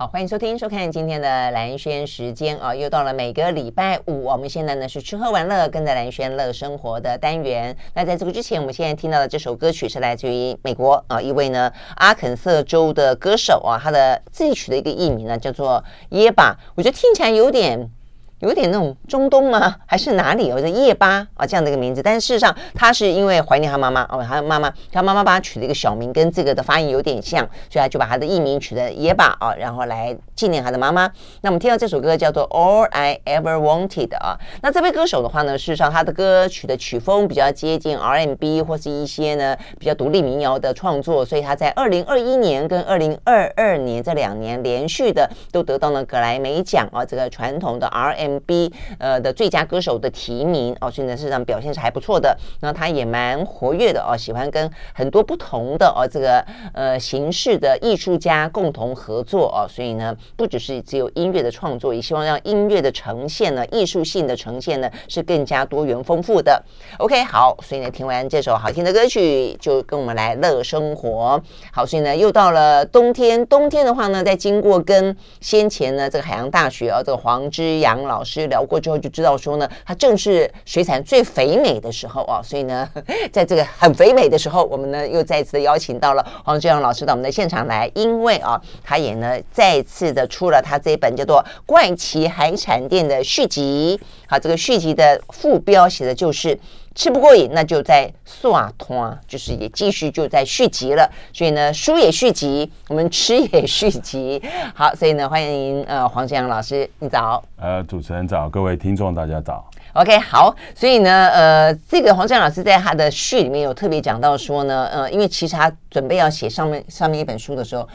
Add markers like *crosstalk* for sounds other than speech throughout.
好，欢迎收听、收看今天的蓝轩时间啊，又到了每个礼拜五，我们现在呢是吃喝玩乐，跟着蓝轩乐生活的单元。那在这个之前，我们现在听到的这首歌曲是来自于美国啊一位呢阿肯色州的歌手啊，他的自己取的一个艺名呢叫做耶巴，我觉得听起来有点。有点那种中东吗？还是哪里？有个叶巴啊这样的一个名字，但是事实上他是因为怀念他妈妈哦，他妈妈他妈妈帮他取了一个小名，跟这个的发音有点像，所以他就把他的艺名取的叶巴啊，然后来纪念他的妈妈。那我们听到这首歌叫做《All I Ever Wanted》啊，那这位歌手的话呢，事实上他的歌曲的曲风比较接近 R&B 或是一些呢比较独立民谣的创作，所以他在二零二一年跟二零二二年这两年连续的都得到了格莱美奖啊，这个传统的 R&B。B 呃的最佳歌手的提名哦，所以呢事实上表现是还不错的。那他也蛮活跃的哦，喜欢跟很多不同的哦这个呃形式的艺术家共同合作哦，所以呢不只是只有音乐的创作，也希望让音乐的呈现呢，艺术性的呈现呢是更加多元丰富的。OK，好，所以呢听完这首好听的歌曲，就跟我们来乐生活。好，所以呢又到了冬天，冬天的话呢，在经过跟先前呢这个海洋大学啊、哦、这个黄之阳老。老师聊过之后就知道说呢，它正是水产最肥美的时候啊，所以呢，*laughs* 在这个很肥美的时候，我们呢又再次的邀请到了黄志阳老师到我们的现场来，因为啊，他也呢再次的出了他这一本叫做《怪奇海产店》的续集。好，这个续集的副标写的就是。吃不过瘾，那就在刷摊，就是也继续就在续集了。所以呢，书也续集，我们吃也续集。好，所以呢，欢迎呃黄之阳老师，你早。呃，主持人早，各位听众大家早。OK，好，所以呢，呃，这个黄之阳老师在他的序里面有特别讲到说呢，呃，因为其实他准备要写上面上面一本书的时候，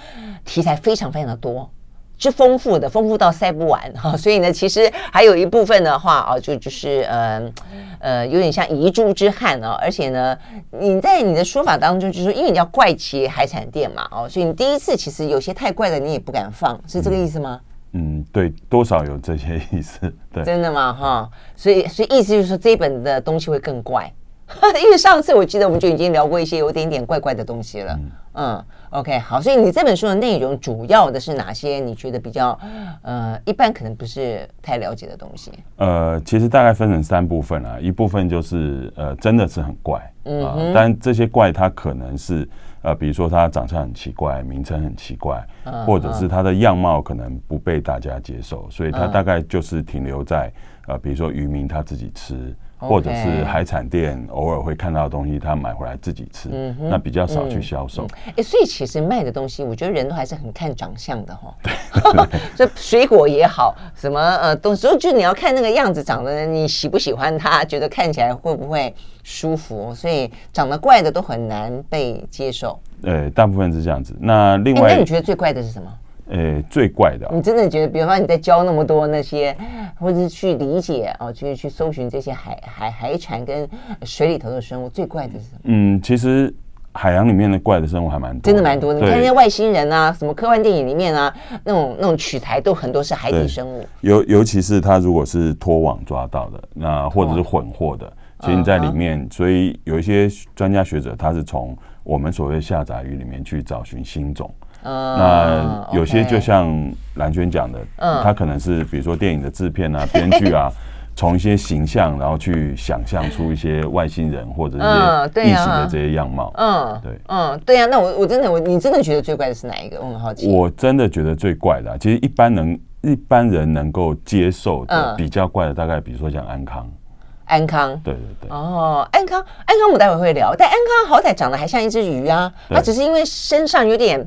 题材非常非常的多。是丰富的，丰富到塞不完 *laughs* 哈，所以呢，其实还有一部分的话啊，就就是呃呃，有点像遗珠之憾啊，而且呢，你在你的说法当中，就是说，因为你叫怪奇海产店嘛，哦，所以你第一次其实有些太怪的，你也不敢放，是这个意思吗？嗯，对，多少有这些意思，*laughs* 对，真的吗？哈，所以所以意思就是说，这一本的东西会更怪，*laughs* 因为上次我记得我们就已经聊过一些有点点怪怪的东西了，嗯。嗯 OK，好，所以你这本书的内容主要的是哪些？你觉得比较呃，一般可能不是太了解的东西？呃，其实大概分成三部分啊，一部分就是呃，真的是很怪，啊、呃，但这些怪它可能是呃，比如说它长相很奇怪，名称很奇怪，嗯、或者是它的样貌可能不被大家接受，所以它大概就是停留在呃，比如说渔民他自己吃。或者是海产店偶尔会看到的东西，他买回来自己吃，嗯、那比较少去销售。哎、嗯嗯欸，所以其实卖的东西，我觉得人都还是很看长相的哈。对，*laughs* 这水果也好，什么呃东西，就你要看那个样子长得，你喜不喜欢它，觉得看起来会不会舒服。所以长得怪的都很难被接受。对，大部分是这样子。那另外，欸、那你觉得最怪的是什么？呃、欸，最怪的、啊，你真的觉得，比方说你在教那么多那些，或者是去理解哦，去去搜寻这些海海海产跟水里头的生物，最怪的是什么？嗯，其实海洋里面的怪的生物还蛮多，真的蛮多的。你看那些外星人啊，什么科幻电影里面啊，那种那种取材都很多是海底生物。尤尤其是它如果是拖网抓到的，那或者是混货的，其实你在里面，哦、所以有一些专家学者他是从我们所谓下杂鱼里面去找寻新种。Uh, 那有些就像蓝娟讲的，嗯，他可能是比如说电影的制片啊、*laughs* 编剧啊，从一些形象，然后去想象出一些外星人或者一些异形的这些样貌。嗯，对，嗯，对呀。那我我真的我你真的觉得最怪的是哪一个？我很好奇。我真的觉得最怪的，其实一般能一般人能够接受的比较怪的，大概比如说像安康。安康，对对对。哦，安康，安康，我待会会聊。但安康好歹长得还像一只鱼啊，它只是因为身上有点。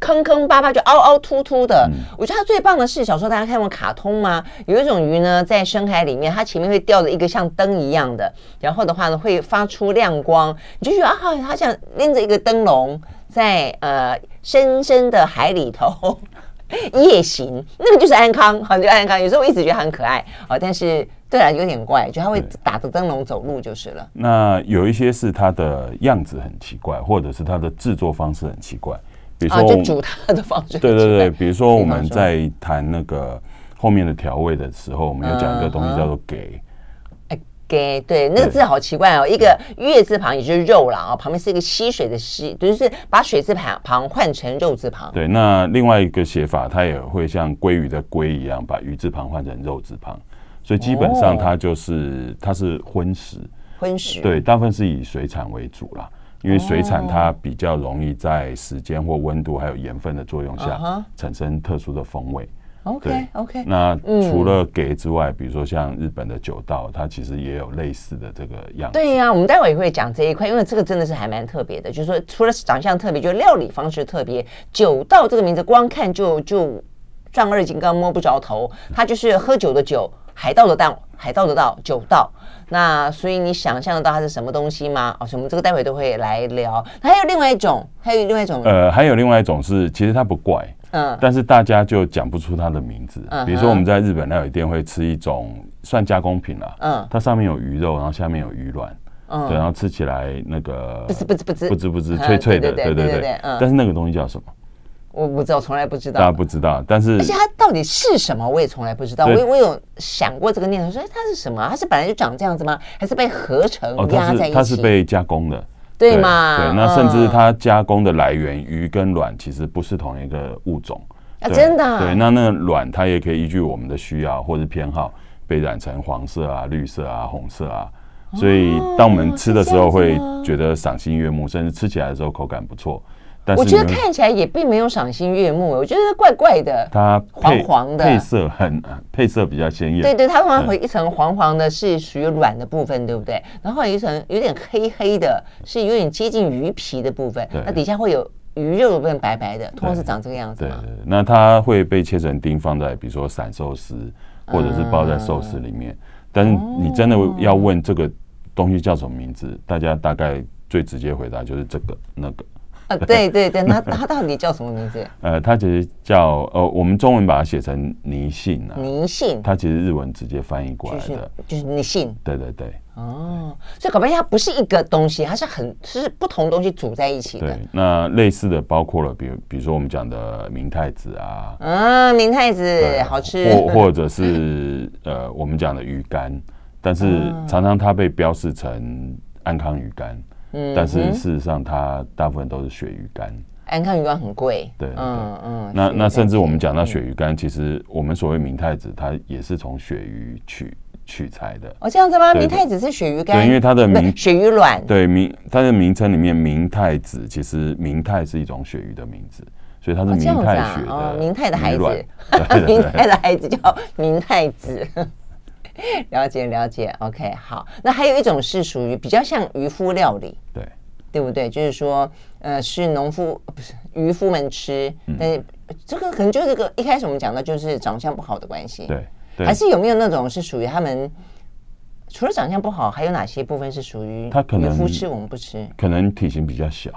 坑坑巴巴就凹凹凸凸的，嗯、我觉得它最棒的是，小时候大家看过卡通吗？有一种鱼呢，在深海里面，它前面会吊着一个像灯一样的，然后的话呢，会发出亮光，你就觉得啊，它像拎着一个灯笼在呃深深的海里头。*laughs* 夜行，那个就是安康，好，就安康。有时候我一直觉得很可爱，哦，但是对啊，有点怪，就它会打着灯笼走路就是了。那有一些是它的样子很奇怪，或者是它的制作方式很奇怪，比如说、啊、就煮它的方式。对对对，比如说我们在谈那个后面的调味的时候，我们有讲一个东西叫做给。给对那个字好奇怪哦，一个月字旁也就是肉啦，啊，旁边是一个溪水的溪，就是把水字旁旁换成肉字旁。对，那另外一个写法，它也会像鲑鱼的鲑一样，把鱼字旁换成肉字旁，所以基本上它就是它是荤食。荤食对，大部分是以水产为主啦，因为水产它比较容易在时间或温度还有盐分的作用下产生特殊的风味。OK OK，那除了给之外，嗯，比如说像日本的酒道，它其实也有类似的这个样子。对呀，啊，我们待会也会讲这一块，因为这个真的是还蛮特别的。就是说，除了长相特别，就是料理方式特别。酒道这个名字，光看就就丈二金刚摸不着头。它就是喝酒的酒，海盗的盗，海盗的盗，酒道。那所以你想象得到它是什么东西吗？哦，所以我们这个待会都会来聊。还有另外一种，还有另外一种，呃，还有另外一种是，其实它不怪。嗯，但是大家就讲不出它的名字。嗯，比如说我们在日本料理店会吃一种算加工品啦。嗯，它上面有鱼肉，然后下面有鱼卵。嗯，对，然后吃起来那个不滋不滋不滋不滋不滋脆脆的，对对对。嗯，但是那个东西叫什么？我不知道，从来不知道。大家不知道，但是而且它到底是什么，我也从来不知道。我我有想过这个念头，说它是什么？它是本来就长这样子吗？还是被合成压在一起？它是被加工的。对吗？对，那甚至它加工的来源鱼跟卵其实不是同一个物种啊，真的。对，那那个卵它也可以依据我们的需要或者偏好被染成黄色啊、绿色啊、红色啊，所以当我们吃的时候会觉得赏心悦目，甚至吃起来的时候口感不错。我觉得看起来也并没有赏心悦目，我觉得怪怪的。它黄黄的，配色很配色比较鲜艳。对对，它通常会一层黄黄的，是属于软的部分，对不对？然后有一层有点黑黑的，是有点接近鱼皮的部分。那底下会有鱼肉的部分白白的，通常是长这个样子。对，对，对，那它会被切成丁，放在比如说散寿司，或者是包在寿司里面。但是你真的要问这个东西叫什么名字，大家大概最直接回答就是这个那个。啊，对对对，那它到底叫什么名字？呃，它其实叫呃，我们中文把它写成泥信啊。泥信，它其实日文直接翻译过来的，就是泥信。对对对。哦，所以搞半天它不是一个东西，它是很是不同东西组在一起的。对，那类似的包括了，比如比如说我们讲的明太子啊，嗯，明太子好吃，或或者是呃，我们讲的鱼干，但是常常它被标示成安康鱼干。嗯，但是事实上，它大部分都是鳕鱼干。安康鱼干很贵。对，对，嗯嗯。那那甚至我们讲到鳕鱼干，其实我们所谓明太子，它也是从鳕鱼取取材的。哦，这样子吗？明太子是鳕鱼干？对，因为它的名鳕鱼卵。对名，它的名称里面明太子，其实明太是一种鳕鱼的名字，所以它是明太鳕的明太的孩子。*laughs* 明太的孩子叫明太子。*laughs* 了解了解，OK，好。那还有一种是属于比较像渔夫料理，对，对不对？就是说，呃，是农夫不是渔夫们吃，嗯、但是这个可能就是个一开始我们讲的就是长相不好的关系，对，对，还是有没有那种是属于他们除了长相不好，还有哪些部分是属于他可能渔夫吃我们不吃？可能体型比较小，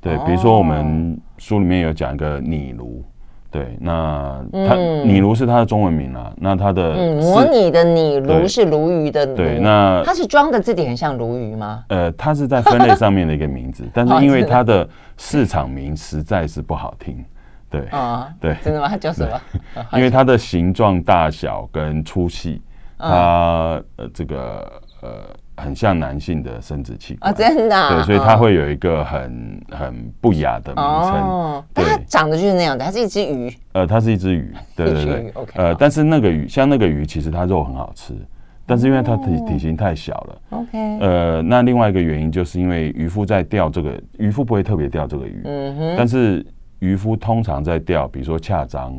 对，比如说我们书里面有讲一个拟鲈。对，那它拟鲈是它的中文名啊。那它的嗯，模拟的拟鲈是鲈鱼的鲈。对，那它是装的字典很像鲈鱼吗？呃，它是在分类上面的一个名字，但是 *laughs* 因为它的市场名实在是不好听。对啊，对，真的吗？它叫什么？*laughs* 因为它的形状、大小跟粗细，它呃这个呃。很像男性的生殖器官啊，真的，啊，对，所以它会有一个很很不雅的名称。哦，但它长得就是那样的，它是一只鱼。呃，它是一只鱼，对对对。OK，呃，但是那个鱼，像那个鱼，其实它肉很好吃，但是因为它体体型太小了。OK，呃，那另外一个原因就是因为渔夫在钓这个，渔夫不会特别钓这个鱼，嗯哼，但是渔夫通常在钓，比如说恰章、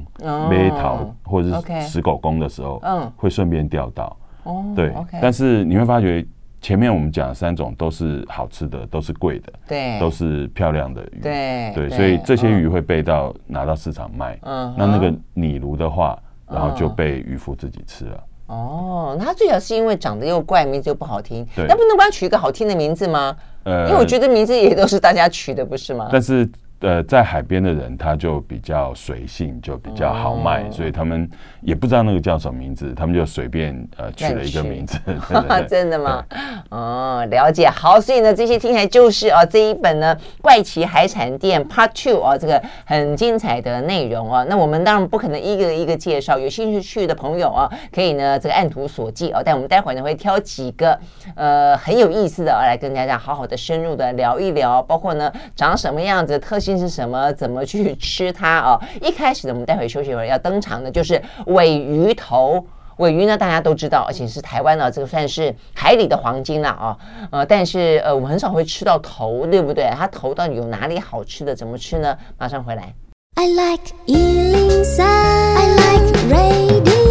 梅桃或者是石狗公的时候，嗯，会顺便钓到。哦，对，但是你会发觉。前面我们讲的三种都是好吃的，都是贵的，对，都是漂亮的鱼，对对，所以这些鱼会被到拿到市场卖。嗯，那那个拟鲈的话，然后就被渔夫自己吃了。哦，那它最早是因为长得又怪，名字又不好听，那不能帮它取一个好听的名字吗？呃，因为我觉得名字也都是大家取的，不是吗？但是呃，在海边的人他就比较随性，就比较好卖，哦、所以他们也不知道那个叫什么名字，他们就随便呃取了一个名字。*laughs* *laughs* 真的吗？哦，了解。好，所以呢，这些听起来就是啊，这一本呢《怪奇海产店 Part Two》啊，这个很精彩的内容啊。那我们当然不可能一个一个介绍，有兴趣去的朋友啊，可以呢这个按图索骥啊。但我们待会儿呢会挑几个呃很有意思的啊来跟大家好好的深入的聊一聊，包括呢长什么样子特。是什么？怎么去吃它哦？*laughs* 一开始呢，我们待会休息会儿要登场的，就是尾鱼头。尾鱼呢，大家都知道，而且是台湾呢，这个算是海里的黄金了啊。呃，但是呃，我们很少会吃到头，对不对？它头到底有哪里好吃的？怎么吃呢？马上回来。I like 103, I like radio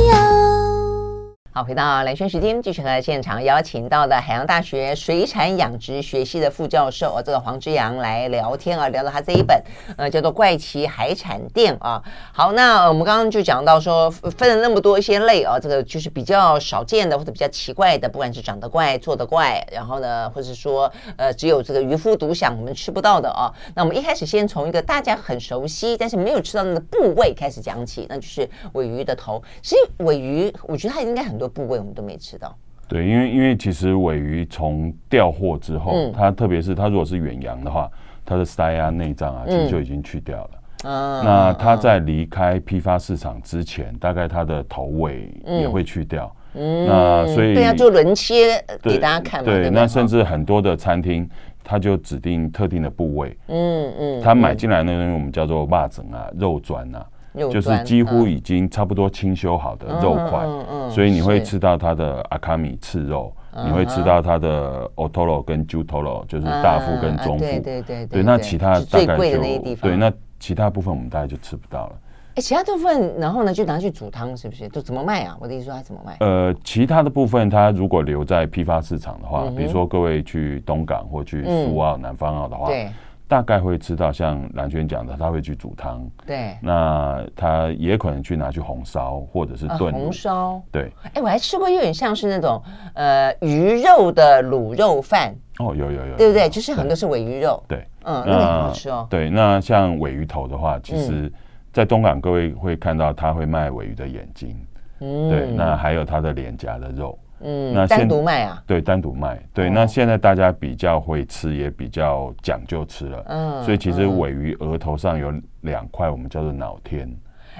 好，回到蓝轩时间，继续和现场邀请到的海洋大学水产养殖学系的副教授，这个黄之阳来聊天啊，聊到他这一本，呃，叫做《怪奇海产店》啊。好，那我们刚刚就讲到说，分了那么多一些类啊，这个就是比较少见的或者比较奇怪的，不管是长得怪、做得怪，然后呢，或者说呃，只有这个渔夫独享，我们吃不到的啊。那我们一开始先从一个大家很熟悉，但是没有吃到那个部位开始讲起，那就是尾鱼的头。其实尾鱼，我觉得它应该很多。部位我们都没吃到，对，因为因为其实尾鱼从调货之后，嗯、它特别是它如果是远洋的话，它的鳃啊、内脏啊，其实就已经去掉了。嗯、那它在离开批发市场之前，嗯、大概它的头尾也会去掉。嗯，那所以对啊，就轮切给大家看嘛。对，那甚至很多的餐厅，它就指定特定的部位。嗯嗯，它买进来那个东西我们叫做袜子啊、肉砖啊。就是几乎已经差不多清修好的肉块，所以你会吃到它的阿卡米刺肉，你会吃到它的 otoro 跟 jutoro，就是大腹跟中腹。对对对对。那其他大概就对，那其他部分我们大概就吃不到了。哎，其他部分然后呢就拿去煮汤，是不是？就怎么卖啊？我的意思说它怎么卖？呃，其他的部分它如果留在批发市场的话，比如说各位去东港或去苏澳、南方澳的话。大概会吃到像兰萱讲的，他会去煮汤。对，那他也可能去拿去红烧或者是炖、呃、红烧。对，哎，我还吃过，有点像是那种呃鱼肉的卤肉饭。哦，有有有，对不对？就是很多是尾鱼肉。对，嗯，那个很好吃哦。对，那像尾鱼头的话，其实，在东港各位会看到他会卖尾鱼的眼睛。嗯，对，那还有他的脸颊的肉。嗯，那单独卖啊？对，单独卖。对，那现在大家比较会吃，也比较讲究吃了。嗯，所以其实尾鱼额头上有两块，我们叫做脑天。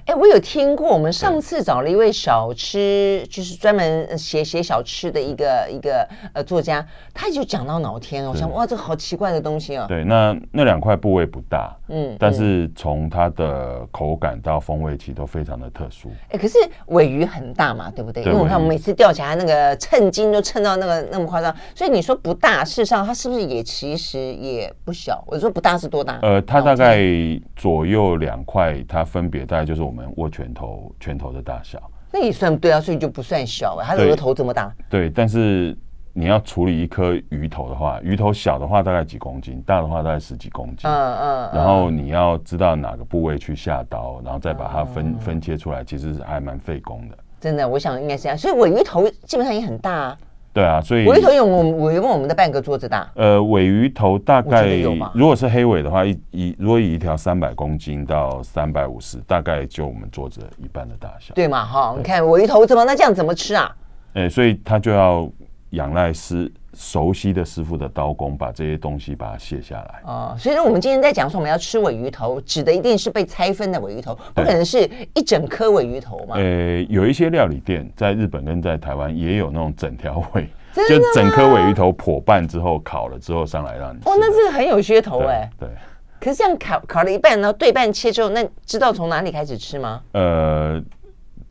哎，我有听过，我们上次找了一位小吃，就是专门写写小吃的一个一个呃作家，他就讲到脑天，我想哇，这个好奇怪的东西哦。对，那那两块部位不大，嗯，但是从它的口感到风味，其实都非常的特殊。哎，可是尾鱼很大嘛，对不对？对，因为我看我们每次钓起来那个称斤都称到那个那么夸张，所以你说不大，事实上它是不是也其实也不小？我说不大是多大？呃，它大概左右两块，它分别大概就是我们。我们握拳头，拳头的大小，那也算对啊，所以就不算小啊。它的额头这么大，对。但是你要处理一颗鱼头的话，鱼头小的话大概几公斤，大的话大概十几公斤。嗯嗯。然后你要知道哪个部位去下刀，然后再把它分分切出来，其实还蛮费工的。真的，我想应该是这样。所以尾鱼头基本上也很大啊。对啊，所以尾鱼头有我们尾鱼跟我们的半个桌子大。呃，尾鱼头大概如果是黑尾的话，一一如果以一条三百公斤到三百五十，大概就我们桌子一半的大小。对嘛？哈，你看尾鱼头怎么那这样怎么吃啊？哎，所以它就要仰赖师。熟悉的师傅的刀工，把这些东西把它卸下来。哦，所以说我们今天在讲说我们要吃尾鱼头，指的一定是被拆分的尾鱼头，不可能是一整颗尾鱼头嘛？呃，有一些料理店在日本跟在台湾也有那种整条尾，*laughs* 就整颗尾鱼头剖半之后烤了之后上来让你吃。哦，那这个很有噱头哎。对。可是这样烤烤了一半，然后对半切之后，那知道从哪里开始吃吗？呃，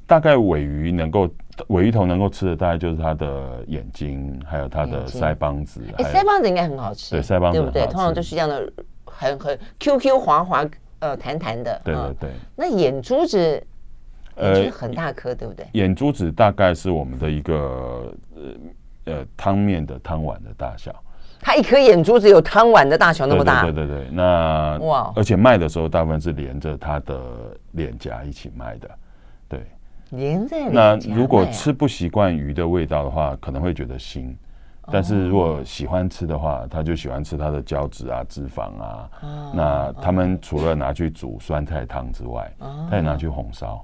大概尾鱼能够。鮪鱼头能够吃的大概就是它的眼睛，还有它的腮帮子。哎，腮帮子应该很好吃。对，腮帮子对不对？通常都是这样的，很很 Q Q 滑滑，呃，弹弹的。对对对。那眼珠子，呃，很大颗，对不对？眼珠子大概是我们的一个呃呃汤面的汤碗的大小。它一颗眼珠子有汤碗的大小那么大？对对对对。那哇，而且卖的时候大部分是连着它的脸颊一起卖的。连在那如果吃不习惯鱼的味道的话，可能会觉得腥。但是如果喜欢吃的话，他就喜欢吃它的胶质啊、脂肪啊。哦、那他们除了拿去煮酸菜汤之外，哦、他也拿去红烧。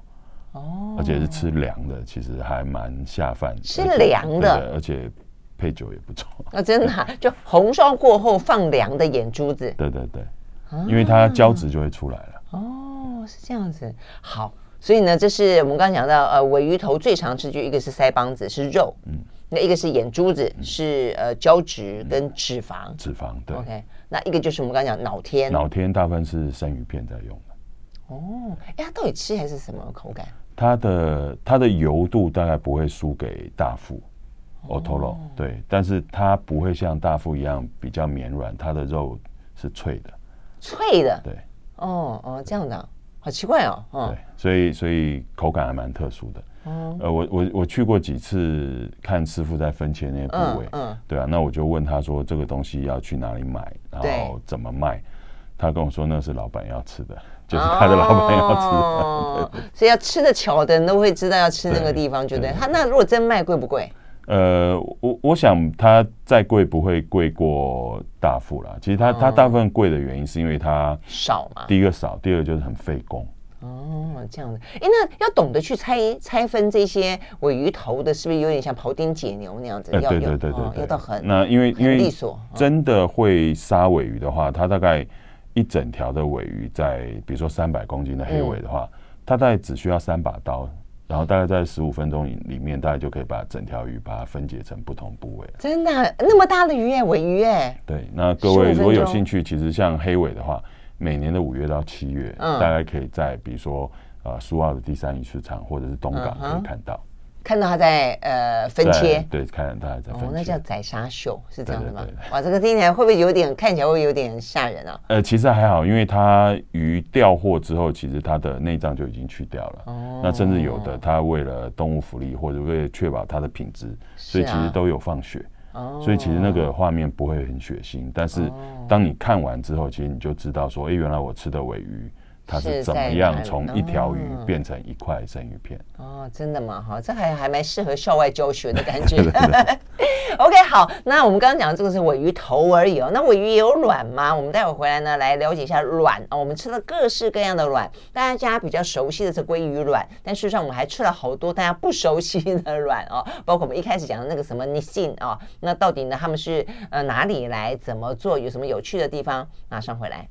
哦，而且是吃凉的，其实还蛮下饭。是凉的，而且配酒也不错。啊，真的、啊，*laughs* 就红烧过后放凉的眼珠子。对对对，啊、因为它胶质就会出来了。哦，是这样子。好，所以呢，这是我们刚刚讲到，呃，尾鱼头最常吃就一个是腮帮子，是肉。嗯。那一个是眼珠子，嗯、是呃胶质跟脂肪。嗯、脂肪对。OK，那一个就是我们刚刚讲脑天。脑天大部分是生鱼片在用的。哦，哎，它到底吃还是什么口感？它的它的油度大概不会输给大腹，Otoro 对，但是它不会像大腹一样比较绵软，它的肉是脆的，脆的，对，哦哦这样的，好奇怪哦，对，所以所以口感还蛮特殊的，嗯，呃，我我我去过几次看师傅在分切那些部位，嗯，对啊，那我就问他说这个东西要去哪里买，然后怎么卖，他跟我说那是老板要吃的。就是他的老板要吃，*laughs* 哦，所以要吃的巧的人都会知道要吃那个地方，对不对？他那如果真卖贵不贵？呃，我我想它再贵不会贵过大富啦。其实它它大部分贵的原因是因为它少嘛。第一个少，第二个就是很费工。哦，这样的。哎，那要懂得去拆拆分这些尾鱼头的，是不是有点像庖丁解牛那样子？对对对对，要到很那因为因为真的会杀尾鱼的话，它大概。一整条的尾鱼，在比如说三百公斤的黑尾的话，嗯、它大概只需要三把刀，然后大概在十五分钟里面，大概就可以把整条鱼把它分解成不同部位。真的那么大的鱼哎，尾鱼哎。对，那各位如果有兴趣，其实像黑尾的话，每年的五月到七月，嗯、大概可以在比如说啊苏澳的第三鱼市场或者是东港可以看到。嗯看到他在呃分切，对，看到他在分切，哦，那叫宰杀秀，是这样的吗？对对对，哇，这个听起来会不会有点看起来会有点吓人啊？呃，其实还好，因为它鱼钓获之后，其实它的内脏就已经去掉了。哦，那甚至有的，它为了动物福利或者为了确保它的品质，所以其实都有放血。哦，所以其实那个画面不会很血腥，但是当你看完之后，其实你就知道说，哎，原来我吃的尾鱼。它是怎么样从一条鱼变成一块生鱼片？哦，真的吗？哈，这还还蛮适合校外教学的感觉。*laughs* *laughs* OK，好，那我们刚刚讲的这个是尾鱼头而已哦。那尾鱼有卵吗？我们待会回来呢，来了解一下卵啊。我们吃了各式各样的卵，大家比较熟悉的是鲑鱼卵，但事实上我们还吃了好多大家不熟悉的卵哦，包括我们一开始讲的那个什么 Nissin 啊。那到底呢，他们是呃哪里来？怎么做？有什么有趣的地方？马上回来。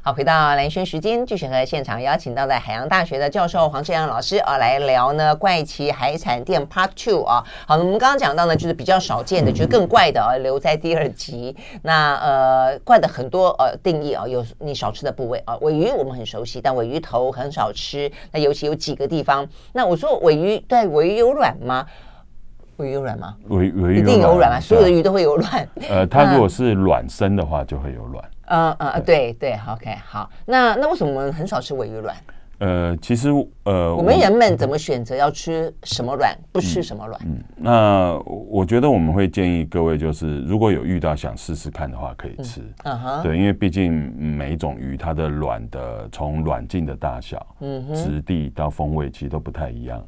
好，回到蓝轩时间，继续和现场邀请到的海洋大学的教授黄志阳老师啊来聊呢怪奇海产店 Part Two 啊。好，我们刚刚讲到呢，就是比较少见的，就是更怪的啊，留在第二集。那呃，怪的很多呃定义啊，有你少吃的部位啊，尾鱼我们很熟悉，但尾鱼头很少吃。那尤其有几个地方，那我说尾鱼对尾鱼有卵吗？鮪鱼有卵吗？鮪鱼有一定有卵吗？所有的鱼都会有卵。呃，*laughs* 它如果是卵生的话，就会有卵。嗯嗯，对对，OK，好。那那为什么我们很少吃尾鱼卵？呃，其实呃，我们人们怎么选择要吃什么卵，不吃什么卵？嗯，那我觉得我们会建议各位，就是如果有遇到想试试看的话，可以吃。嗯哼，对，因为毕竟每一种鱼它的卵的从卵径的大小、嗯哼，质地到风味，其实都不太一样。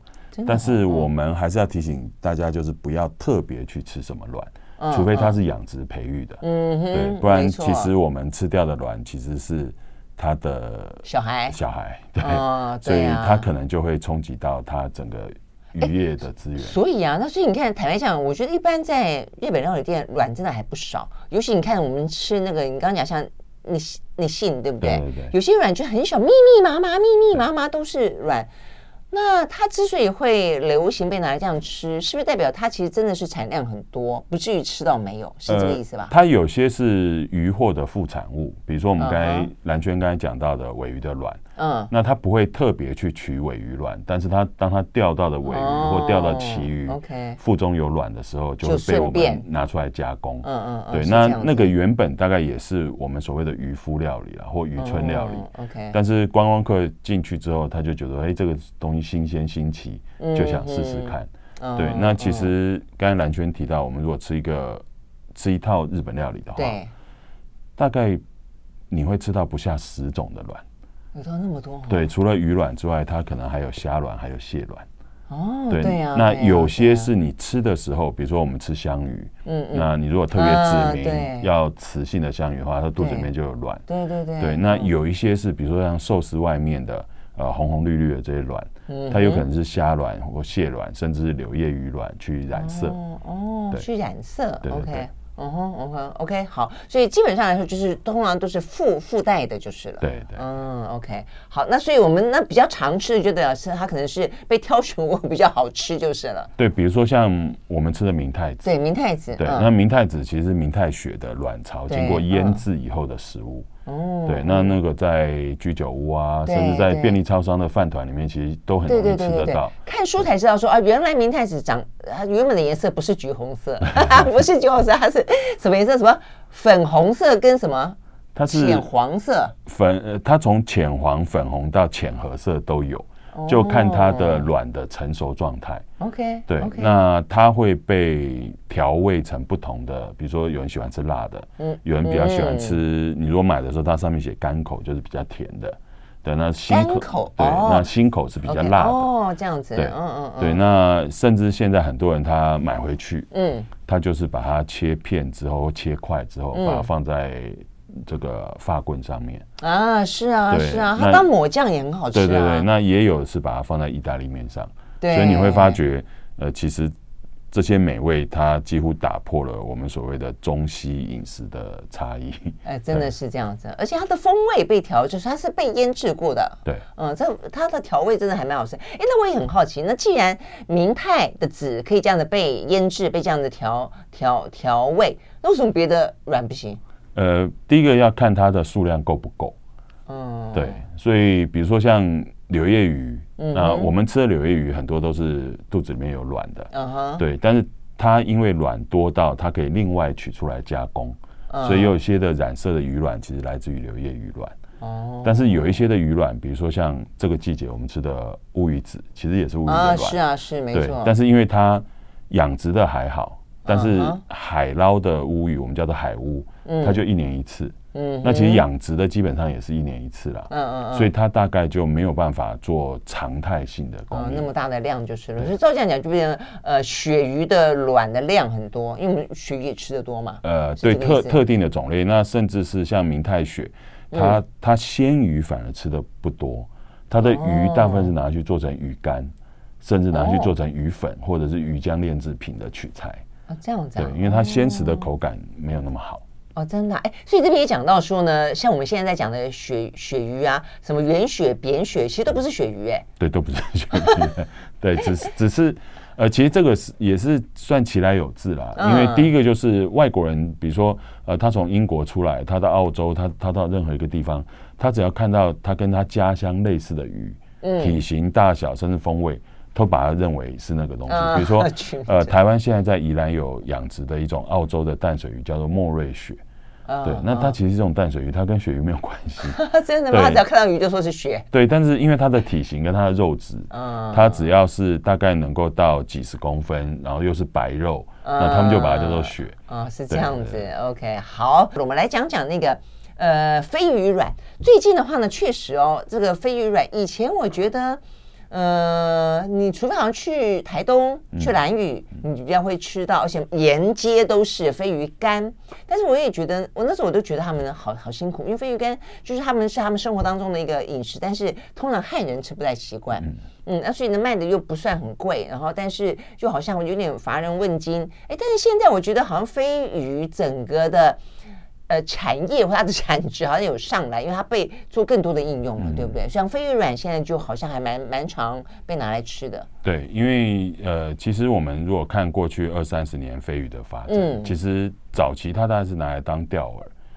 但是我们还是要提醒大家，就是不要特别去吃什么卵，除非它是养殖培育的，嗯对，不然其实我们吃掉的卵其实是它的小孩，小孩，对，所以它可能就会冲击到它整个渔业的资源。所以啊，那所以你看，坦白讲，我觉得一般在日本料理店卵真的还不少，尤其你看我们吃那个，你刚刚讲像你你信对不对？对对，有些卵就很小，密密麻麻，密密麻麻都是卵。那它之所以会流行被拿来这样吃，是不是代表它其实真的是产量很多，不至于吃到没有？是这个意思吧？呃、它有些是鱼货的副产物，比如说我们刚才蓝娟刚才讲到的尾鱼的卵。嗯，那他不会特别去取尾鱼卵，但是他当他钓到的尾鱼或钓到旗鱼，OK，腹中有卵的时候，就会被我们拿出来加工。嗯嗯，对，那那个原本大概也是我们所谓的渔夫料理啦，或渔村料理。OK，但是观光客进去之后，他就觉得，哎，这个东西新鲜新奇，就想试试看。对，那其实刚才兰萱提到，我们如果吃一个吃一套日本料理的话，大概你会吃到不下十种的卵。有到那么多？对，除了鱼卵之外，它可能还有虾卵，还有蟹卵。哦，对，对啊。那有些是你吃的时候，比如说我们吃香鱼，嗯嗯，那你如果特别指明要雌性的香鱼的话，它肚子里面就有卵。对对对。对，那有一些是比如说像寿司外面的呃红红绿绿的这些卵，它有可能是虾卵或蟹卵，甚至是柳叶鱼卵去染色。哦，去染色。对。嗯哼，嗯哼，OK，好，所以基本上来说，就是通常都是附附带的，就是了。对对。嗯，OK，好，那所以我们那比较常吃的，就代表是它可能是被挑选过比较好吃，就是了。对，比如说像我们吃的明太子。对，明太子。对，那明太子其实是明太血的卵巢经过腌制以后的食物。哦。对，那那个在居酒屋啊，甚至在便利超商的饭团里面，其实都很容易吃得到。看书才知道说啊，原来明太子长它原本的颜色不是橘红色，*laughs* 不是橘红色，它是什么颜色？什么粉红色跟什么？它是浅黄色。粉呃，它从浅黄、粉红到浅褐色都有，就看它的卵的成熟状态。OK。对，那它会被调味成不同的，比如说有人喜欢吃辣的，嗯，有人比较喜欢吃。你如果买的时候，它上面写甘口，就是比较甜的。对，那辛口对，那辛口是比较辣的哦，这样子，对，嗯嗯对，那甚至现在很多人他买回去，嗯，他就是把它切片之后切块之后，把它放在这个发棍上面啊，是啊是啊，它当抹酱也很好吃，对对对，那也有是把它放在意大利面上，对，所以你会发觉，呃，其实。这些美味，它几乎打破了我们所谓的中西饮食的差异。哎，真的是这样子，而且它的风味被调，就是它是被腌制过的。对，嗯，这它的调味真的还蛮好吃。哎，那我也很好奇，那既然明太的籽可以这样的被腌制，被这样的调调调味，那为什么别的软不行？呃，第一个要看它的数量够不够。嗯，对，所以比如说像。柳叶鱼，那我们吃的柳叶鱼很多都是肚子里面有卵的，嗯哼，对，但是它因为卵多到它可以另外取出来加工，所以有一些的染色的鱼卵其实来自于柳叶鱼卵，哦，但是有一些的鱼卵，比如说像这个季节我们吃的乌鱼子，其实也是乌鱼的卵，是啊，是没错，但是因为它养殖的还好，但是海捞的乌鱼我们叫做海乌，它就一年一次。嗯，那其实养殖的基本上也是一年一次啦，嗯嗯，所以它大概就没有办法做常态性的供应，那么大的量就是了。所以照这样讲，就变成呃，鳕鱼的卵的量很多，因为我们鳕鱼也吃的多嘛。呃，对，特特定的种类，那甚至是像明太鳕，它它鲜鱼反而吃的不多，它的鱼大部分是拿去做成鱼干，甚至拿去做成鱼粉或者是鱼浆炼制品的取材。啊，这样子。对，因为它鲜食的口感没有那么好。哦，真的哎，所以这边也讲到说呢，像我们现在在讲的鳕鳕鱼啊，什么圆鳕、扁鳕，其实都不是鳕鱼哎，对，都不是鳕鱼，*laughs* 对，只是只是呃，其实这个是也是算其来有自啦，因为第一个就是外国人，比如说呃，他从英国出来，他到澳洲，他他到任何一个地方，他只要看到他跟他家乡类似的鱼，嗯，体型、大小甚至风味，都把它认为是那个东西。比如说呃，台湾现在在宜兰有养殖的一种澳洲的淡水鱼，叫做莫瑞雪。对，那它其实是这种淡水鱼，它跟鳕鱼没有关系。*laughs* 真的吗？他只要看到鱼就说是鳕。对，但是因为它的体型跟它的肉质，嗯，它只要是大概能够到几十公分，然后又是白肉，那他们就把它叫做鳕。啊，是这样子。OK，好，我们来讲讲那个呃飞鱼卵。最近的话呢，确实哦，这个飞鱼卵，以前我觉得。呃，你除非好像去台东、去兰屿，嗯、你比较会吃到，而且沿街都是飞鱼干。但是我也觉得，我那时候我都觉得他们好好辛苦，因为飞鱼干就是他们是他们生活当中的一个饮食，但是通常汉人吃不太习惯。嗯，嗯，那所以呢卖的又不算很贵，然后但是就好像有点乏人问津。哎，但是现在我觉得好像飞鱼整个的。呃，产业或它的产值好像有上来，因为它被做更多的应用了，嗯、对不对？像飞鱼软现在就好像还蛮蛮常被拿来吃的。对，因为呃，其实我们如果看过去二三十年飞鱼的发展，嗯、其实早期它大概是拿来当钓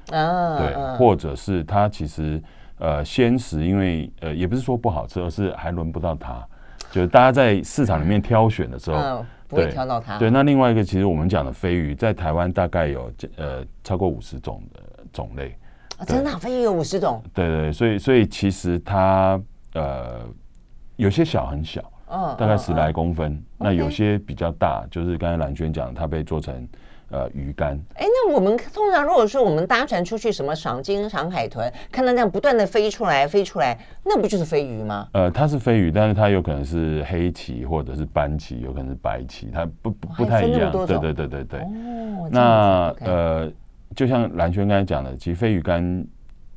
饵，啊，对，啊、或者是它其实呃鲜食，因为呃也不是说不好吃，而是还轮不到它，就是大家在市场里面挑选的时候。嗯不会挑到它。对，那另外一个，其实我们讲的飞鱼，在台湾大概有呃超过五十种的种类。啊，真的，飞鱼有五十种？对对，所以所以其实它呃有些小很小，嗯，大概十来公分。那有些比较大，就是刚才蓝轩讲，它被做成呃鱼竿。哎，那我们通常如果说我们搭船出去，什么赏金、赏海豚，看到那样不断的飞出来、飞出来，那不就是飞鱼吗？呃，它是飞鱼，但是它有可能是黑鳍或者是斑鳍，有可能是白鳍，它不不不太一样。对对对对对。哦，那呃，就像蓝轩刚才讲的，其实飞鱼干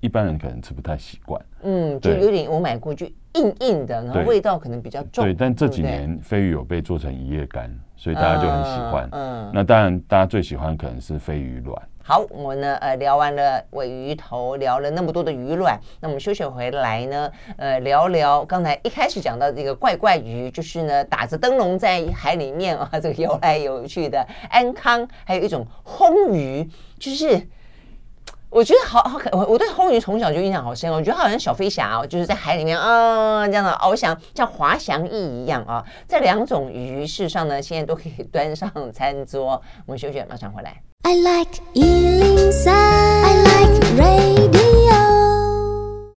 一般人可能吃不太习惯。嗯，就有点我买过就硬硬的，然后味道可能比较重。对，但这几年飞鱼有被做成一夜干。所以大家就很喜欢，嗯，那当然大家最喜欢可能是飞鱼卵。好，我们呢，呃，聊完了尾鱼头，聊了那么多的鱼卵，那我们休息回来呢，呃，聊聊刚才一开始讲到这个怪怪鱼，就是呢打着灯笼在海里面啊，这个游来游去的安康，还有一种烘鱼，就是。我觉得好好可，我我对红鱼从小就印象好深哦。我觉得好像小飞侠哦，就是在海里面啊、呃、这样的翱翔，像滑翔翼一样啊。这两种鱼，事实上呢，现在都可以端上餐桌。我们休息，马上回来。I like 103, I like radio。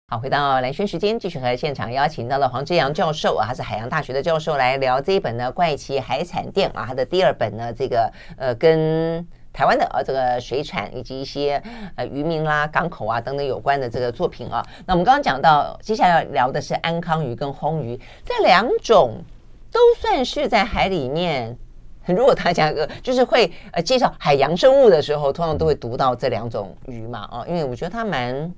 好，回到蓝轩时间，继续和现场邀请到了黄志阳教授啊，他是海洋大学的教授，来聊这一本呢《怪奇海产店》啊，他的第二本呢，这个呃跟。台湾的呃这个水产以及一些呃渔民啦、港口啊等等有关的这个作品啊，那我们刚刚讲到，接下来要聊的是安康鱼跟红鱼，这两种都算是在海里面。如果大家个就是会呃介绍海洋生物的时候，通常都会读到这两种鱼嘛啊，因为我觉得它蛮。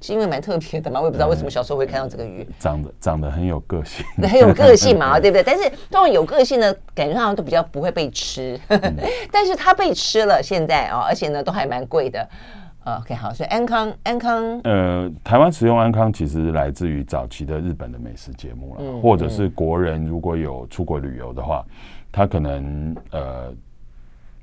是因为蛮特别的嘛，我也不知道为什么小时候会看到这个鱼，长得长得很有个性，很有个性嘛，对 *laughs* 不对？但是通常有个性的感觉上都比较不会被吃，嗯、*laughs* 但是它被吃了，现在啊、哦，而且呢都还蛮贵的。OK，好，所以安康安康，呃，台湾食用安康其实来自于早期的日本的美食节目了，嗯、或者是国人如果有出国旅游的话，他可能呃。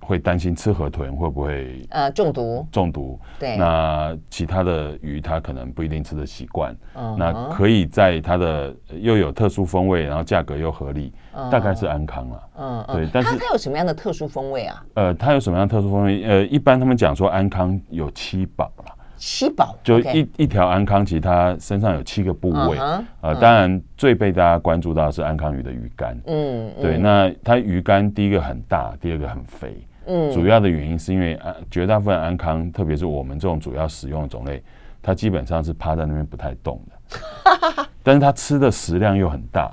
会担心吃河豚会不会呃中毒？中毒。对。那其他的鱼它可能不一定吃的习惯。嗯。那可以在它的又有特殊风味，然后价格又合理，大概是安康了。嗯。对。但是它它有什么样的特殊风味啊？呃，它有什么样的特殊风味？呃，一般他们讲说安康有七宝了。七宝。就一一条安康，其实它身上有七个部位。呃，当然最被大家关注到的是安康鱼的鱼肝。嗯。对。那它鱼肝第一个很大，第二个很肥。嗯，主要的原因是因为安绝大部分安康，特别是我们这种主要使用的种类，它基本上是趴在那边不太动的。*laughs* 但是它吃的食量又很大，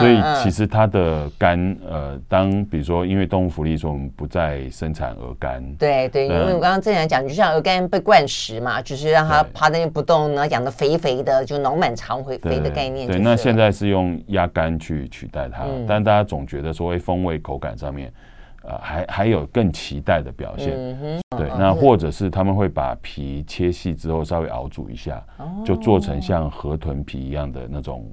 所以其实它的肝，呃，当比如说因为动物福利说我们不再生产鹅肝，对对，因为我刚刚正想讲，就像鹅肝被灌食嘛，就是让它趴在那边不动，然后养的肥肥的，就脑满肠肥肥的概念。对，那现在是用鸭肝去取代它，但大家总觉得说，风味口感上面。呃，还还有更期待的表现，嗯、对，那或者是他们会把皮切细之后稍微熬煮一下，哦、就做成像河豚皮一样的那种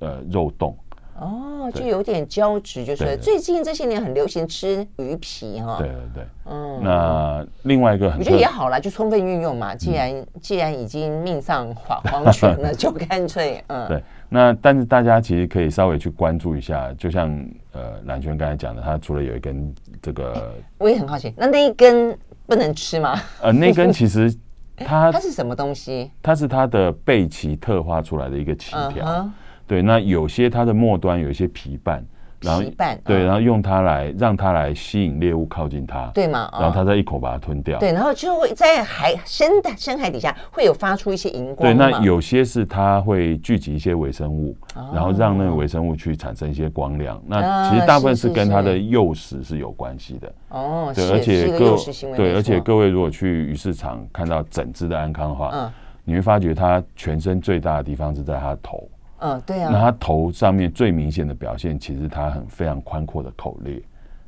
呃肉冻。哦，就有点胶质，就是最近这些年很流行吃鱼皮哈。对对对，嗯。那另外一个很，我觉得也好啦，就充分运用嘛。既然、嗯、既然已经命丧黄 *laughs* 黄泉了，就干脆嗯。对，那但是大家其实可以稍微去关注一下，就像呃蓝轩刚才讲的，它除了有一根这个，我也很好奇，那那一根不能吃吗？呃，那根其实 *laughs* 它它是什么东西？它是它的背鳍特化出来的一个鳍条。Uh huh. 对，那有些它的末端有一些皮瓣，然后皮瓣对，然后用它来让它来吸引猎物靠近它，对吗？然后它再一口把它吞掉，对，然后就会在海深的深海底下会有发出一些荧光。对，那有些是它会聚集一些微生物，然后让那个微生物去产生一些光亮。那其实大部分是跟它的诱食是有关系的。哦，对，而且各对，而且各位如果去鱼市场看到整只的安康的话，你会发觉它全身最大的地方是在它的头。嗯，对啊。那他头上面最明显的表现，其实他很非常宽阔的口裂，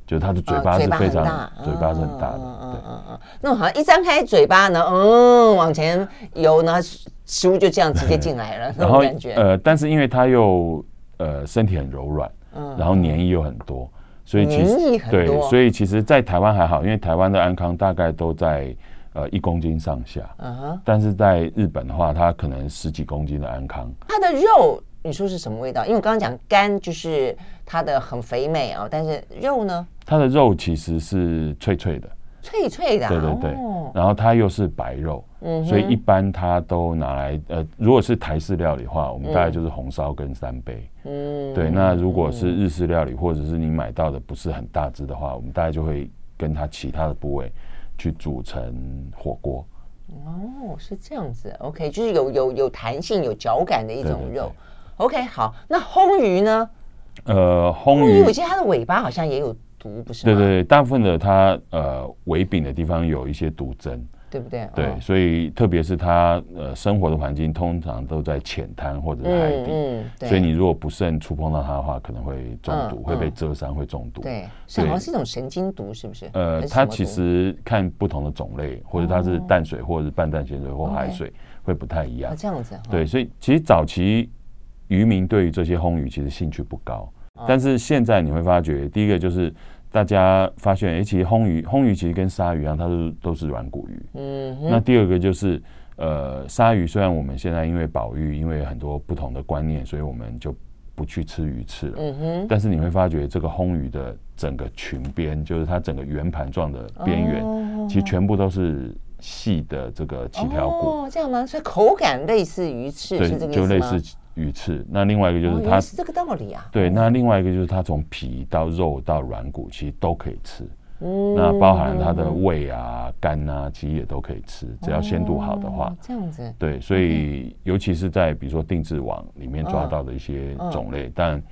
就是它的嘴巴是非常，嘴巴是很大的。嗯嗯嗯。那我好像一张开嘴巴呢，嗯，往前游呢，食物就这样直接进来了，*laughs* 那种感觉。呃，但是因为它又呃身体很柔软，嗯，然后黏液又很多，所以其实对，所以其实，在台湾还好，因为台湾的安康大概都在呃一公斤上下，嗯哼。但是在日本的话，它可能十几公斤的安康，它的肉。你说是什么味道？因为我刚刚讲肝就是它的很肥美啊，但是肉呢？它的肉其实是脆脆的，脆脆的、啊。对对对，哦、然后它又是白肉，嗯，所以一般它都拿来呃，如果是台式料理的话，我们大概就是红烧跟三杯，嗯，对。那如果是日式料理，或者是你买到的不是很大只的话，我们大概就会跟它其他的部位去煮成火锅。哦，是这样子，OK，就是有有有弹性、有嚼感的一种肉。对对对 OK，好，那魟鱼呢？呃，魟鱼，我记得它的尾巴好像也有毒，不是吗？对对对，大部分的它呃尾柄的地方有一些毒针。对不对？对，哦、所以特别是它呃生活的环境通常都在浅滩或者是海底，嗯嗯、所以你如果不慎触碰到它的话，可能会中毒，嗯、会被蛰伤，会中毒。对，所以好像是一种神经毒，是不是？呃，它其实看不同的种类，或者它是淡水，或者是半淡咸水或海水，会不太一样。哦、这样子。对，所以其实早期渔民对于这些魟鱼其实兴趣不高，哦、但是现在你会发觉，第一个就是。大家发现，哎，其实魟鱼，魟鱼其实跟鲨鱼一样，它都都是软骨鱼。嗯哼。那第二个就是，呃，鲨鱼虽然我们现在因为保育，因为很多不同的观念，所以我们就不去吃鱼翅了。嗯哼。但是你会发觉，这个魟鱼的整个裙边，就是它整个圆盘状的边缘，哦、其实全部都是细的这个鳍条骨。哦，这样吗？所以口感类似鱼翅，是这个意思吗？就类似。鱼翅，那另外一个就是它、哦、是这个道理啊。对，那另外一个就是它从皮到肉到软骨，其实都可以吃。嗯，那包含它的胃啊、肝啊，其实也都可以吃，只要鲜度好的话。哦、这样子。对，所以尤其是在比如说定制网里面抓到的一些种类，嗯、但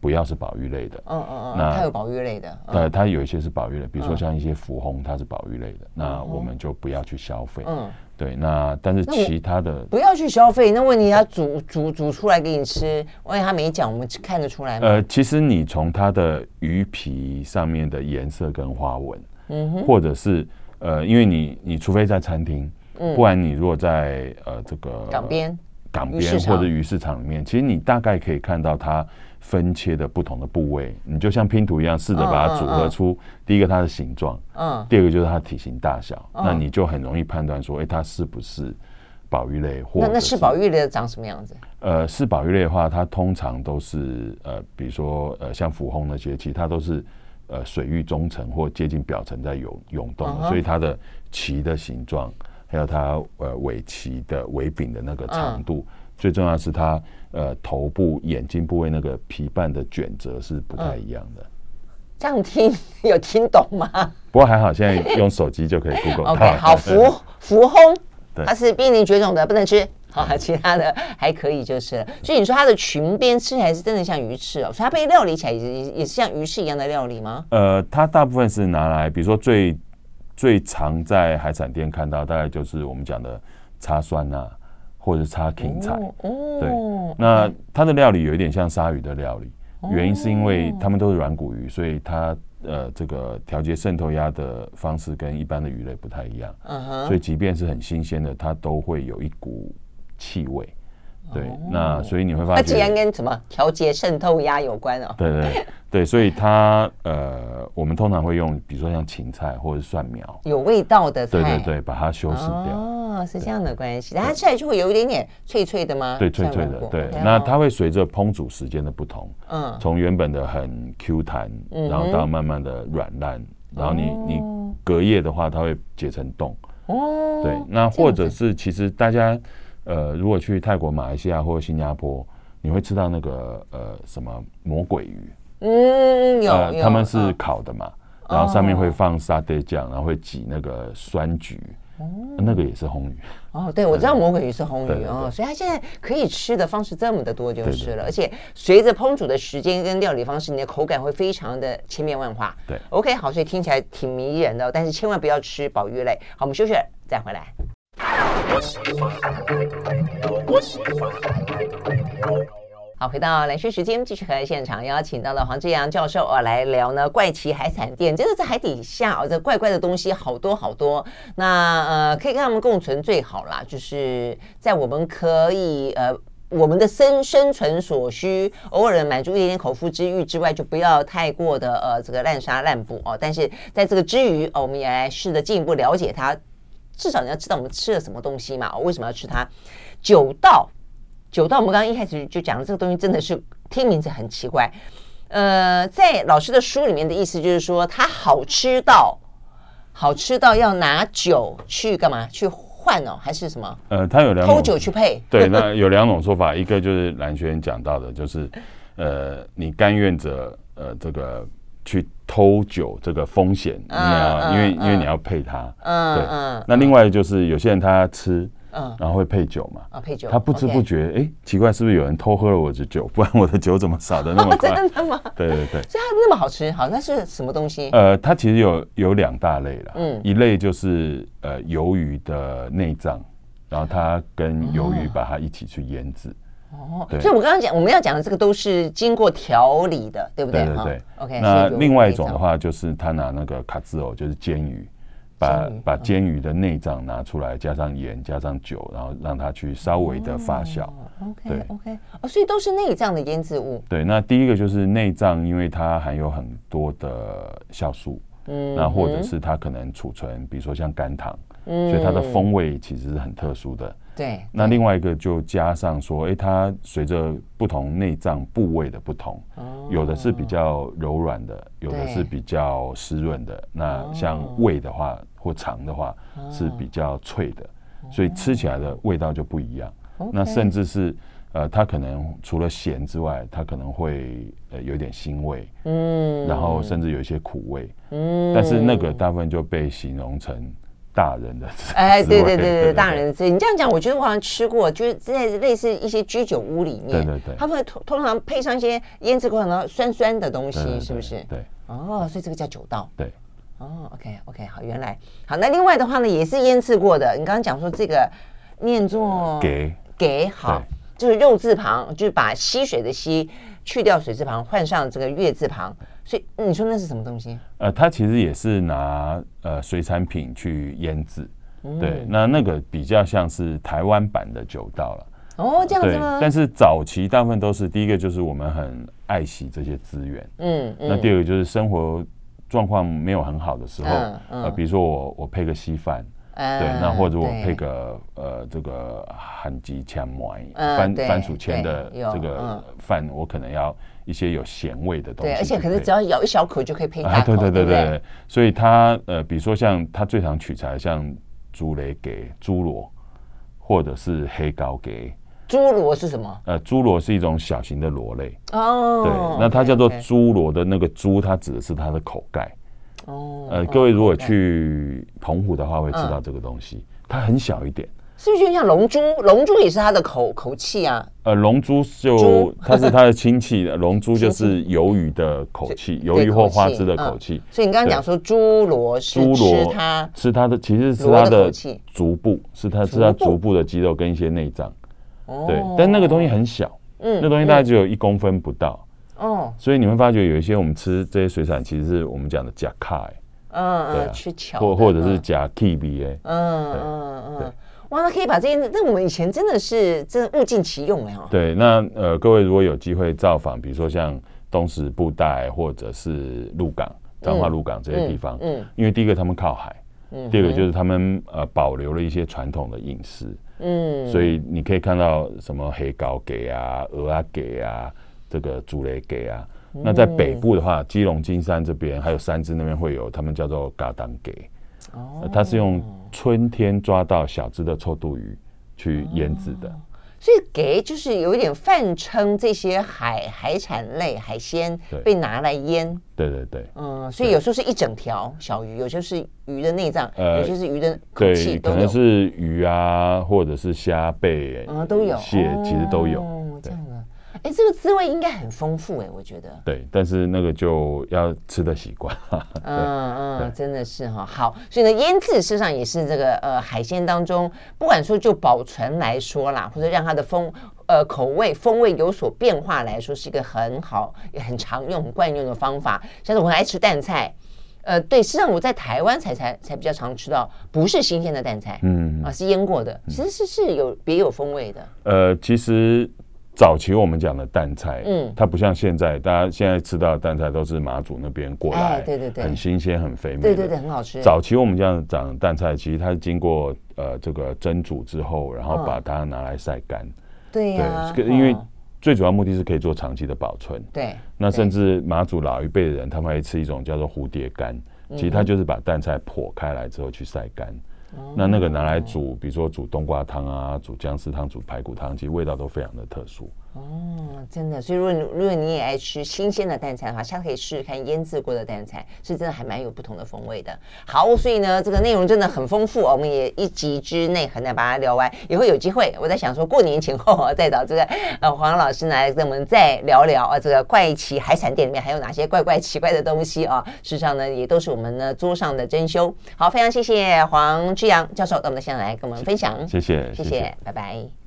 不要是保育类的。嗯嗯嗯。那它有保育类的。对，它有一些是保育类，比如说像一些浮红，它是保育类的，那我们就不要去消费。嗯。对，那但是其他的不要去消费。那问题他煮煮煮出来给你吃，万一他没讲，我们看得出来吗？呃，其实你从它的鱼皮上面的颜色跟花纹，嗯哼，或者是呃，因为你你除非在餐厅，嗯，不然你如果在呃这个港边港边或者鱼市场里面，其实你大概可以看到它。分切的不同的部位，你就像拼图一样，试着把它组合出第一个它的形状，嗯，第二个就是它的体型大小，那你就很容易判断说，哎，它是不是保育类？或那那是保育类的长什么样子？呃，是保育类的话，它通常都是呃，比如说呃，像浮红那些，其实它都是呃水域中层或接近表层在涌涌动的，所以它的鳍的形状，还有它呃尾鳍的尾柄的那个长度，最重要是它。呃，头部、眼睛部位那个皮瓣的卷折是不太一样的。嗯、这样听有听懂吗？不过还好，现在用手机就可以 Google。OK，好，浮浮烘，它是濒临绝种的，不能吃。好，其他的还可以就是了。所以你说它的裙边吃起来是真的像鱼翅哦，所以它被料理起来也也是像鱼翅一样的料理吗？呃，它大部分是拿来，比如说最最常在海产店看到，大概就是我们讲的叉酸啊。或者是插芹菜，哦、对，那它的料理有一点像鲨鱼的料理，哦、原因是因为它们都是软骨鱼，所以它呃这个调节渗透压的方式跟一般的鱼类不太一样，所以即便是很新鲜的，它都会有一股气味。对，那所以你会发现，它既然跟什么调节渗透压有关 *laughs* 哦。对对对，所以它呃，我们通常会用，比如说像芹菜或者蒜苗，有味道的菜，对对对，把它修饰掉。哦，是这样的关系，它吃起来就会有一点点脆脆的吗？对，脆脆的。对，那它会随着烹煮时间的不同，嗯，从原本的很 Q 弹，然后到慢慢的软烂，然后你你隔夜的话，它会结成冻。哦，对，那或者是其实大家。呃，如果去泰国、马来西亚或者新加坡，你会吃到那个呃什么魔鬼鱼？嗯，有，呃、他们是烤的嘛，哦、然后上面会放沙爹酱，然后会挤那个酸橘，哦、那个也是红鱼。哦，对，我知道魔鬼鱼是红鱼对哦，所以它现在可以吃的方式这么的多就是了，对对对，而且随着烹煮的时间跟料理方式，你的口感会非常的千变万化。对，OK，好，所以听起来挺迷人的，但是千万不要吃保育类。好，我们休息了再回来。好，回到兰萱时间，继续和现场邀请到了黄志扬教授哦来聊呢。怪奇海产店，真的在海底下哦，这怪怪的东西好多好多。那呃，可以跟他们共存最好啦，就是在我们可以呃我们的生生存所需，偶尔满足一点点口腹之欲之外，就不要太过的呃这个滥杀滥捕哦。但是在这个之余，哦，我们也来试着进一步了解它。至少你要知道我们吃了什么东西嘛？我为什么要吃它？酒道，酒到，我们刚刚一开始就讲了，这个东西真的是听名字很奇怪。呃，在老师的书里面的意思就是说，它好吃到好吃到要拿酒去干嘛？去换哦，还是什么？呃，它有两种偷酒去配。对，*laughs* 那有两种说法，一个就是兰萱讲到的，就是呃，你甘愿者呃这个去偷酒这个风险，你要因为因为你要配它，嗯对嗯。那另外就是有些人他吃。嗯，然后会配酒嘛？啊，配酒，他不知不觉，哎，奇怪，是不是有人偷喝了我的酒？不然我的酒怎么少的那么 *laughs* 快？真的吗？对对对，所以它那么好吃，好，那是什么东西？呃，它其实有有两大类了，嗯，一类就是呃鱿鱼的内脏，然后它跟鱿鱼把它一起去腌制。哦，所以我刚刚讲我们要讲的这个都是经过调理的，对不对？对对对。OK，那另外一种的话，就是他拿那个卡兹欧，就是煎鱼。把把煎鱼的内脏拿出来，加上盐，加上酒，然后让它去稍微的发酵。OK，对 OK，哦，所以都是内脏的腌制物。对，那第一个就是内脏，因为它含有很多的酵素，嗯，那或者是它可能储存，比如说像甘糖，嗯，所以它的风味其实是很特殊的。对，那另外一个就加上说，哎，它随着不同内脏部位的不同，有的是比较柔软的，有的是比较湿润的。那像胃的话。或肠的话是比较脆的，所以吃起来的味道就不一样。那甚至是呃，它可能除了咸之外，它可能会呃有点腥味，嗯，然后甚至有一些苦味，嗯，但是那个大部分就被形容成大人的。哎，*laughs* 对对对对，大人的滋味。你这样讲，我觉得我好像吃过，就是在类似一些居酒屋里面，对对对，他们通通常配上一些腌制过程中酸酸的东西，是不是？对，哦，所以这个叫酒道。对。哦，OK OK，好，原来好。那另外的话呢，也是腌制过的。你刚刚讲说这个念作给给好，就是肉字旁，就是把溪水的溪去掉水字旁，换上这个月字旁。所以你说那是什么东西？呃，它其实也是拿呃水产品去腌制。嗯、对，那那个比较像是台湾版的酒道了。哦，这样子吗？但是早期大部分都是第一个就是我们很爱惜这些资源。嗯，嗯，那第二个就是生活。状况没有很好的时候，嗯嗯、呃，比如说我我配个稀饭，嗯、对，那或者我配个呃这个韩吉枪麦番番薯签的这个饭，我可能要一些有咸味的东西，对，而且可是只要咬一小口就可以配大口，啊、对对对对，对，所以它呃，比如说像它最常取材像猪雷给猪螺，或者是黑膏给。猪螺是什么？呃，猪螺是一种小型的螺类哦。对，那它叫做猪螺的那个猪，它指的是它的口盖。哦。呃，各位如果去澎湖的话，会知道这个东西，它很小一点。是不是就像龙珠？龙珠也是它的口口气啊。呃，龙珠就它是它的亲戚，*laughs* 龙珠就是鱿鱼的口气，鱿鱼或花枝的口器。所以你刚刚讲说猪罗是吃它吃它的，其实是它的足部，是它是它足部的肌肉跟一些内脏。对，但那个东西很小，嗯，那东西大概只有一公分不到，哦，所以你会发觉有一些我们吃这些水产，其实是我们讲的假卡，嗯嗯，或或者是假 K B A，，嗯嗯。嗯，哇，那可以把这些，那我们以前真的是真的物尽其用哎哈。对，那呃，各位如果有机会造访，比如说像东石布袋或者是鹿港、彰化鹿港这些地方，嗯，因为第一个他们靠海，嗯，第二个就是他们呃保留了一些传统的饮食。嗯，所以你可以看到什么黑膏给啊、鹅啊给啊、这个竹雷给啊。嗯、那在北部的话，基隆金山这边还有三芝那边会有，他们叫做嘎当给。哦，它是用春天抓到小只的臭肚鱼去腌制的。哦所以给就是有一点泛称这些海海产类海鲜被拿来腌，对对对，嗯，所以有时候是一整条小鱼，有些是鱼的内脏，有些是鱼的口器，可能是鱼啊，或者是虾贝，嗯，都有。蟹，其实都有。哎，这个滋味应该很丰富哎，我觉得。对，但是那个就要吃的习惯。*laughs* 嗯嗯，真的是哈。好，所以呢，腌制事实上也是这个呃海鲜当中，不管说就保存来说啦，或者让它的风呃口味风味有所变化来说，是一个很好也很常用、很惯用的方法。像是我很爱吃淡菜，呃，对，实际上我在台湾才才才比较常吃到不是新鲜的淡菜，嗯啊，是腌过的，其实是是有别有风味的。呃，其实。早期我们讲的淡菜，嗯，它不像现在，大家现在吃到的淡菜都是马祖那边过来，对对对，很新鲜、很肥美，对对对，很好吃。早期我们这样讲的淡菜，其实它是经过呃这个蒸煮之后，然后把它拿来晒干，对呀，因为最主要目的是可以做长期的保存，对。那甚至马祖老一辈的人，他们会吃一种叫做蝴蝶干，其实它就是把淡菜剖开来之后去晒干。那那个拿来煮，比如说煮冬瓜汤啊，煮姜丝汤，煮排骨汤，其实味道都非常的特殊。哦，真的，所以如果如果你也爱吃新鲜的蛋菜的话，下次可以试试看腌制过的蛋菜，是真的还蛮有不同的风味的。好，所以呢，这个内容真的很丰富，我们也一集之内很难把它聊完。以后有机会，我在想说过年前后 *laughs* 再找这个呃黄老师来跟我们再聊聊啊，这个怪奇海产店里面还有哪些怪怪奇怪的东西啊？事实上呢，也都是我们呢桌上的珍馐。好，非常谢谢黄志阳教授到我们的现场来跟我们分享，谢谢，谢谢，谢谢，拜拜。